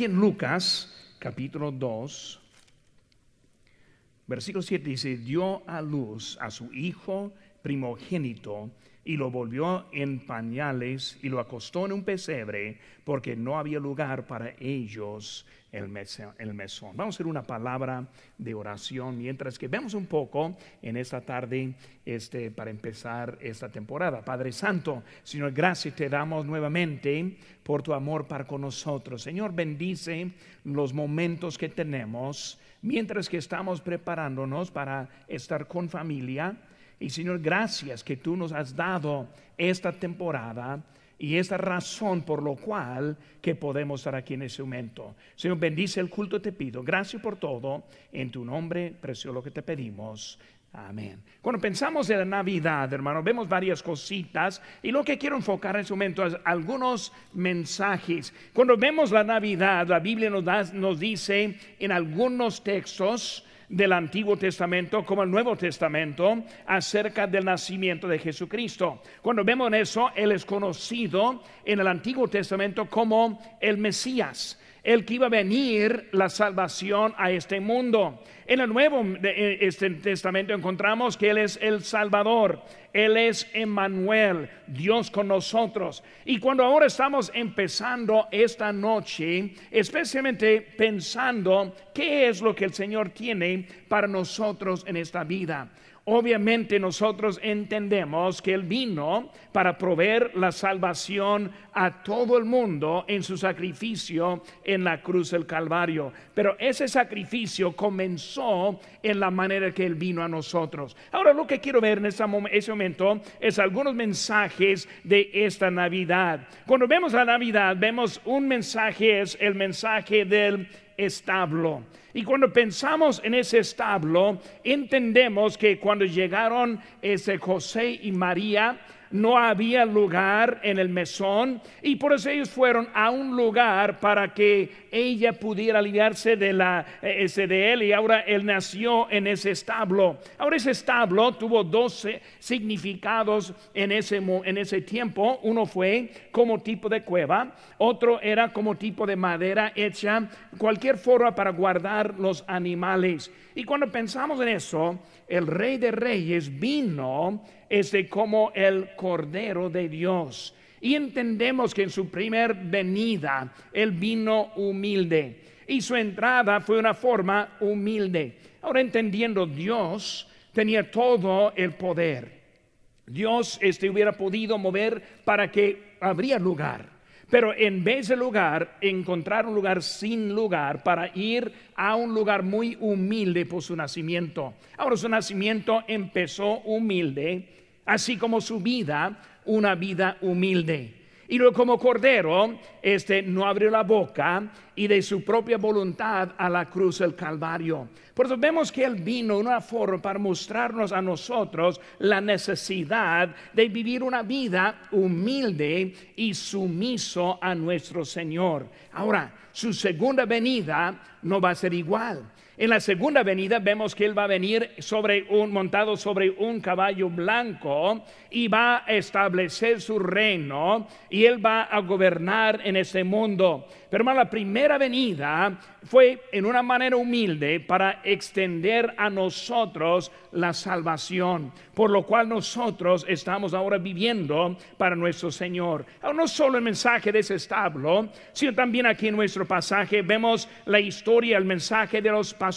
aquí en Lucas, capítulo 2, versículo 7 dice, dio a luz a su hijo primogénito y lo volvió en pañales y lo acostó en un pesebre porque no había lugar para ellos el, mesón. Vamos a hacer una palabra de oración mientras que vemos un poco en esta tarde este, para empezar esta temporada. Padre Santo, Señor, gracias te damos nuevamente por tu amor para con nosotros. Señor, bendice los momentos que tenemos mientras que estamos preparándonos para estar con familia. Y Señor, gracias que tú nos has dado esta temporada y esta razón por lo cual que podemos estar aquí en ese momento. Señor, bendice el culto, te pido. Gracias por todo. En tu nombre, precioso lo que te pedimos. Amén. Cuando pensamos en la Navidad, hermano, vemos varias cositas y lo que quiero enfocar en ese momento es algunos mensajes. Cuando vemos la Navidad, la Biblia nos, nos dice en algunos textos, del Antiguo Testamento como el Nuevo Testamento acerca del nacimiento de Jesucristo. Cuando vemos eso, Él es conocido en el Antiguo Testamento como el Mesías el que iba a venir la salvación a este mundo. En el Nuevo este Testamento encontramos que Él es el Salvador, Él es Emmanuel, Dios con nosotros. Y cuando ahora estamos empezando esta noche, especialmente pensando qué es lo que el Señor tiene para nosotros en esta vida. Obviamente nosotros entendemos que Él vino para proveer la salvación a todo el mundo en su sacrificio en la cruz del Calvario. Pero ese sacrificio comenzó en la manera que Él vino a nosotros. Ahora lo que quiero ver en ese momento es algunos mensajes de esta Navidad. Cuando vemos la Navidad, vemos un mensaje, es el mensaje del establo. Y cuando pensamos en ese establo, entendemos que cuando llegaron ese José y María, no había lugar en el mesón y por eso ellos fueron a un lugar para que ella pudiera aliviarse de, la, eh, él y ahora él nació en ese establo. Ahora ese establo tuvo dos significados en ese, en ese tiempo. Uno fue como tipo de cueva, otro era como tipo de madera hecha cualquier forma para guardar los animales. Y cuando pensamos en eso, el rey de reyes vino este como el cordero de Dios. Y entendemos que en su primer venida él vino humilde y su entrada fue una forma humilde. Ahora entendiendo Dios tenía todo el poder. Dios este hubiera podido mover para que habría lugar. Pero en vez de lugar, encontrar un lugar sin lugar para ir a un lugar muy humilde por su nacimiento. Ahora su nacimiento empezó humilde, así como su vida, una vida humilde. Y luego como cordero, este no abrió la boca y de su propia voluntad a la cruz del Calvario. Por eso vemos que Él vino una forma para mostrarnos a nosotros la necesidad de vivir una vida humilde y sumiso a nuestro Señor. Ahora, su segunda venida no va a ser igual. En la segunda venida vemos que él va a venir sobre un montado sobre un caballo blanco y va a establecer su reino y él va a gobernar en ese mundo. Pero hermano, la primera venida fue en una manera humilde para extender a nosotros la salvación, por lo cual nosotros estamos ahora viviendo para nuestro Señor. no solo el mensaje de ese establo, sino también aquí en nuestro pasaje vemos la historia, el mensaje de los pastores.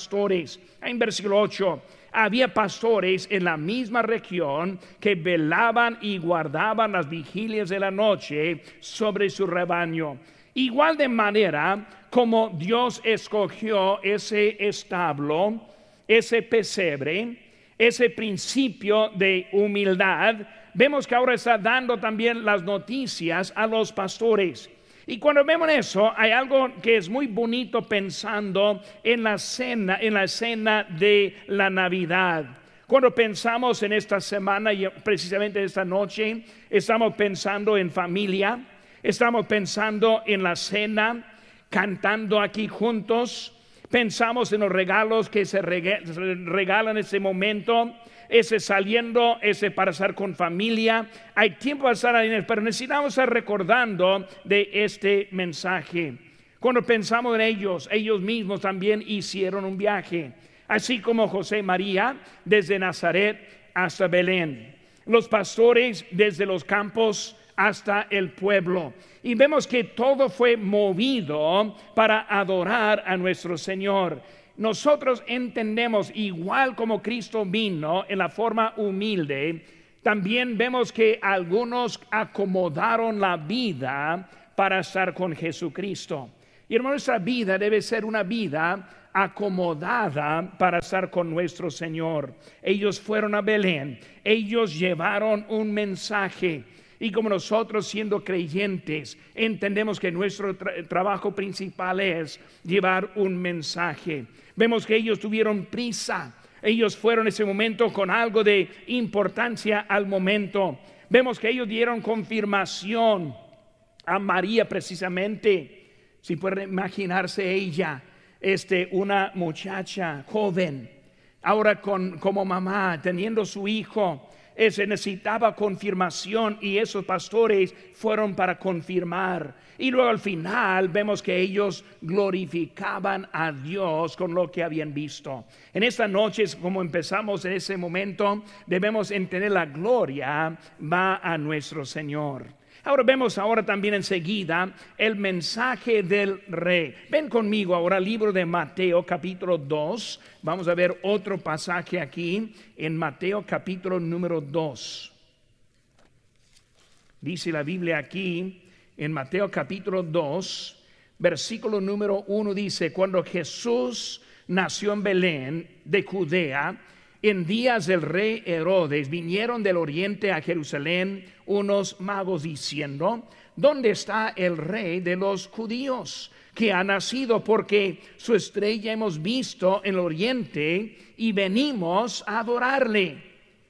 En versículo 8 había pastores en la misma región que velaban y guardaban las vigilias de la noche sobre su rebaño. Igual de manera como Dios escogió ese establo, ese pesebre, ese principio de humildad, vemos que ahora está dando también las noticias a los pastores. Y cuando vemos eso, hay algo que es muy bonito pensando en la cena, en la escena de la Navidad. Cuando pensamos en esta semana y precisamente esta noche, estamos pensando en familia, Estamos pensando en la cena, cantando aquí juntos. Pensamos en los regalos que se regalan en ese momento, ese saliendo, ese para estar con familia. Hay tiempo para estar ahí, pero necesitamos estar recordando de este mensaje. Cuando pensamos en ellos, ellos mismos también hicieron un viaje, así como José y María desde Nazaret hasta Belén. Los pastores desde los campos hasta el pueblo. Y vemos que todo fue movido para adorar a nuestro Señor. Nosotros entendemos, igual como Cristo vino en la forma humilde, también vemos que algunos acomodaron la vida para estar con Jesucristo. Y nuestra vida debe ser una vida acomodada para estar con nuestro Señor. Ellos fueron a Belén, ellos llevaron un mensaje. Y como nosotros siendo creyentes, entendemos que nuestro trabajo principal es llevar un mensaje. Vemos que ellos tuvieron prisa. Ellos fueron ese momento con algo de importancia al momento. Vemos que ellos dieron confirmación a María precisamente si puede imaginarse ella, este, una muchacha joven, ahora con, como mamá, teniendo su hijo, se necesitaba confirmación y esos pastores fueron para confirmar. Y luego al final vemos que ellos glorificaban a Dios con lo que habían visto. En esta noche, como empezamos en ese momento, debemos entender la gloria va a nuestro Señor. Ahora vemos ahora también enseguida el mensaje del rey. Ven conmigo ahora al libro de Mateo capítulo 2. Vamos a ver otro pasaje aquí en Mateo capítulo número 2. Dice la Biblia aquí en Mateo capítulo 2, versículo número 1 dice, cuando Jesús nació en Belén de Judea, en días del rey Herodes vinieron del oriente a Jerusalén unos magos diciendo, ¿dónde está el rey de los judíos? que ha nacido porque su estrella hemos visto en el oriente y venimos a adorarle.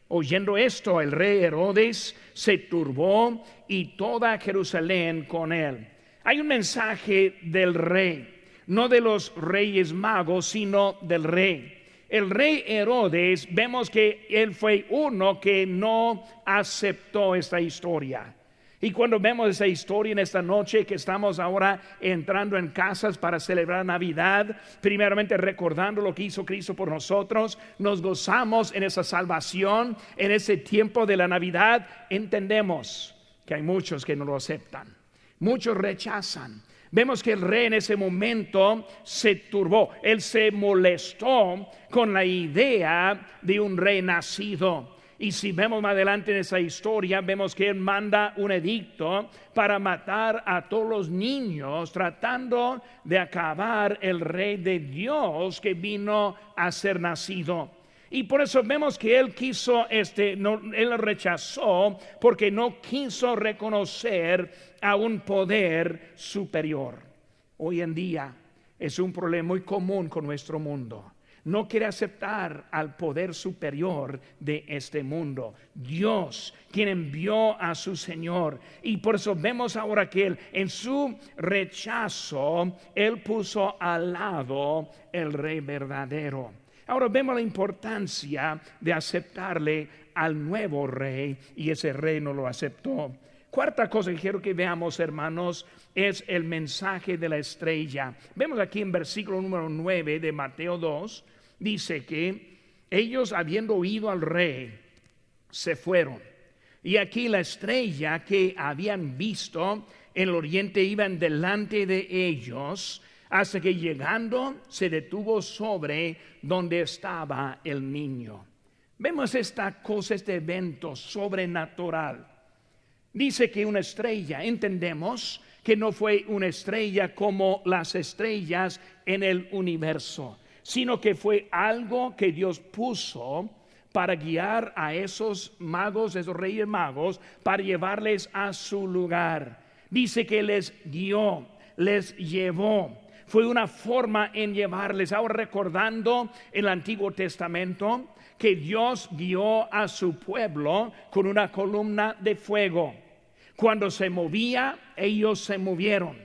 Oyendo esto, el rey Herodes se turbó y toda Jerusalén con él. Hay un mensaje del rey, no de los reyes magos, sino del rey el rey Herodes, vemos que él fue uno que no aceptó esta historia. Y cuando vemos esa historia en esta noche que estamos ahora entrando en casas para celebrar Navidad, primeramente recordando lo que hizo Cristo por nosotros, nos gozamos en esa salvación, en ese tiempo de la Navidad, entendemos que hay muchos que no lo aceptan, muchos rechazan, Vemos que el rey en ese momento se turbó, él se molestó con la idea de un rey nacido. Y si vemos más adelante en esa historia, vemos que él manda un edicto para matar a todos los niños, tratando de acabar el rey de Dios que vino a ser nacido. Y por eso vemos que él quiso, este, no, él rechazó porque no quiso reconocer a un poder superior. Hoy en día es un problema muy común con nuestro mundo no quiere aceptar al poder superior de este mundo. Dios, quien envió a su Señor. Y por eso vemos ahora que él, en su rechazo, él puso al lado el rey verdadero. Ahora vemos la importancia de aceptarle al nuevo rey y ese rey no lo aceptó. Cuarta cosa que quiero que veamos, hermanos, es el mensaje de la estrella. Vemos aquí en versículo número 9 de Mateo 2, dice que ellos habiendo oído al rey, se fueron. Y aquí la estrella que habían visto en el oriente iban delante de ellos hasta que llegando se detuvo sobre donde estaba el niño. Vemos esta cosa, este evento sobrenatural. Dice que una estrella, entendemos que no fue una estrella como las estrellas en el universo, sino que fue algo que Dios puso para guiar a esos magos, esos reyes magos, para llevarles a su lugar. Dice que les guió, les llevó fue una forma en llevarles. Ahora recordando el Antiguo Testamento que Dios guió a su pueblo con una columna de fuego. Cuando se movía, ellos se movieron.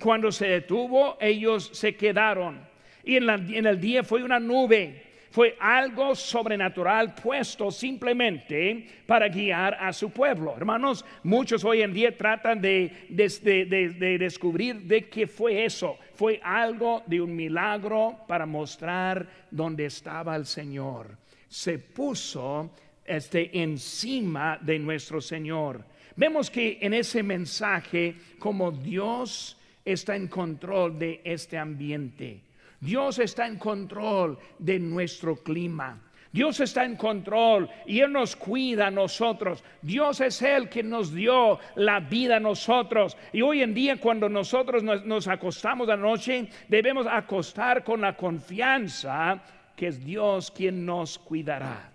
Cuando se detuvo, ellos se quedaron. Y en, en el día fue una nube Fue algo sobrenatural puesto simplemente para guiar a su pueblo. Hermanos, muchos hoy en día tratan de, de descubrir de qué fue eso. Fue algo de un milagro para mostrar dónde estaba el Señor. Se puso este, encima de nuestro Señor. Vemos que en ese mensaje, como Dios está en control de este ambiente, Dios está en control de nuestro clima. Dios está en control y Él nos cuida a nosotros. Dios es el que nos dio la vida a nosotros. Y hoy en día cuando nosotros nos, nos acostamos la noche, debemos acostar con la confianza que es Dios quien nos cuidará.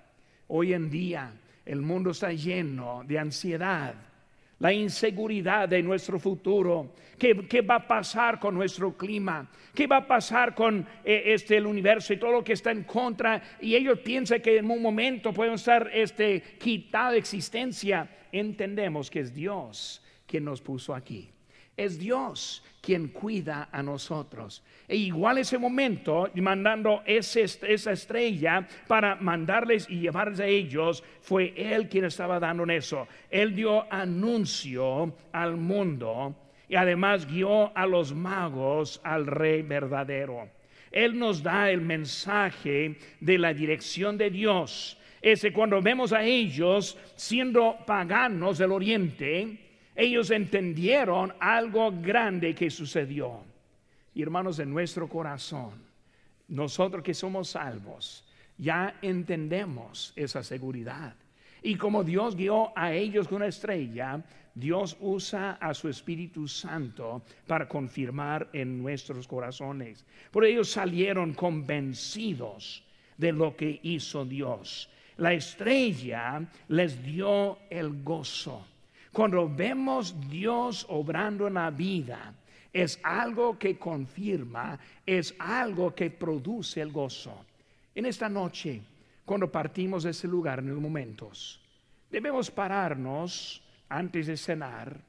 Hoy en día el mundo está lleno de ansiedad, la inseguridad de nuestro futuro. ¿Qué, va a pasar con nuestro clima? ¿Qué va a pasar con eh, este, el universo y todo lo que está en contra? Y ellos piensan que en un momento pueden estar este, quitado de existencia. Entendemos que es Dios quien nos puso aquí. Es Dios quien cuida a nosotros. E igual ese momento, mandando esa estrella para mandarles y llevarles a ellos, fue Él quien estaba dando eso. Él dio anuncio al mundo y además guió a los magos al rey verdadero. Él nos da el mensaje de la dirección de Dios. Ese cuando vemos a ellos siendo paganos del oriente, ellos entendieron algo grande que sucedió. Y hermanos, en nuestro corazón, nosotros que somos salvos, ya entendemos esa seguridad. Y como Dios guió a ellos con una estrella, Dios usa a su Espíritu Santo para confirmar en nuestros corazones. Por ellos salieron convencidos de lo que hizo Dios. La estrella les dio el gozo. Cuando vemos Dios obrando en la vida, es algo que confirma, es algo que produce el gozo. En esta noche, cuando partimos de ese lugar en los momentos, debemos pararnos antes de cenar,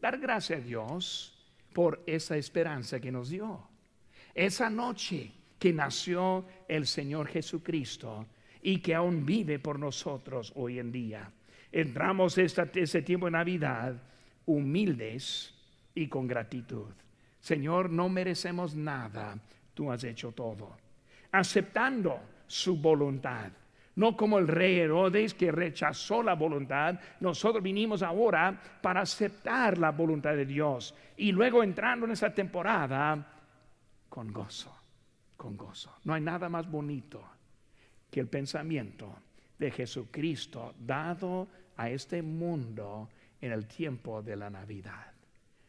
dar gracias a Dios por esa esperanza que nos dio. Esa noche que nació el Señor Jesucristo y que aún vive por nosotros hoy en día entramos esta, ese tiempo de Navidad humildes y con gratitud. Señor, no merecemos nada, tú has hecho todo. Aceptando su voluntad. No como el rey Herodes que rechazó la voluntad, nosotros vinimos ahora para aceptar la voluntad de Dios y luego entrando en esa temporada con gozo, con gozo. No hay nada más bonito que el pensamiento de Jesucristo dado a este mundo en el tiempo de la Navidad.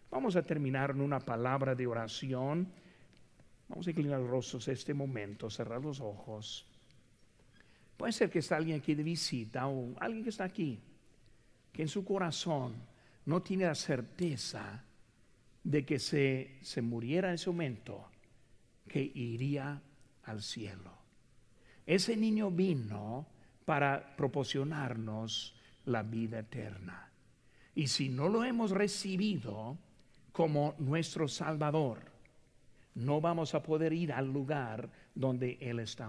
Vamos a terminar en una palabra de oración. Vamos a inclinar los rostros este momento, cerrar los ojos. Puede ser que está alguien aquí de visita o alguien que está aquí, que en su corazón no tiene la certeza de que se, se muriera en ese momento, que iría al cielo. Ese niño vino para proporcionarnos la vida eterna. Y si no lo hemos recibido como nuestro Salvador, no vamos a poder ir al lugar donde Él está